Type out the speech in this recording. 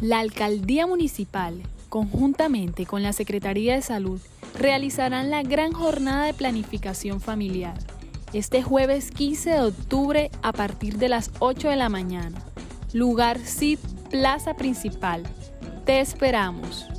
La Alcaldía Municipal, conjuntamente con la Secretaría de Salud, realizarán la gran jornada de planificación familiar este jueves 15 de octubre a partir de las 8 de la mañana. Lugar CID Plaza Principal. Te esperamos.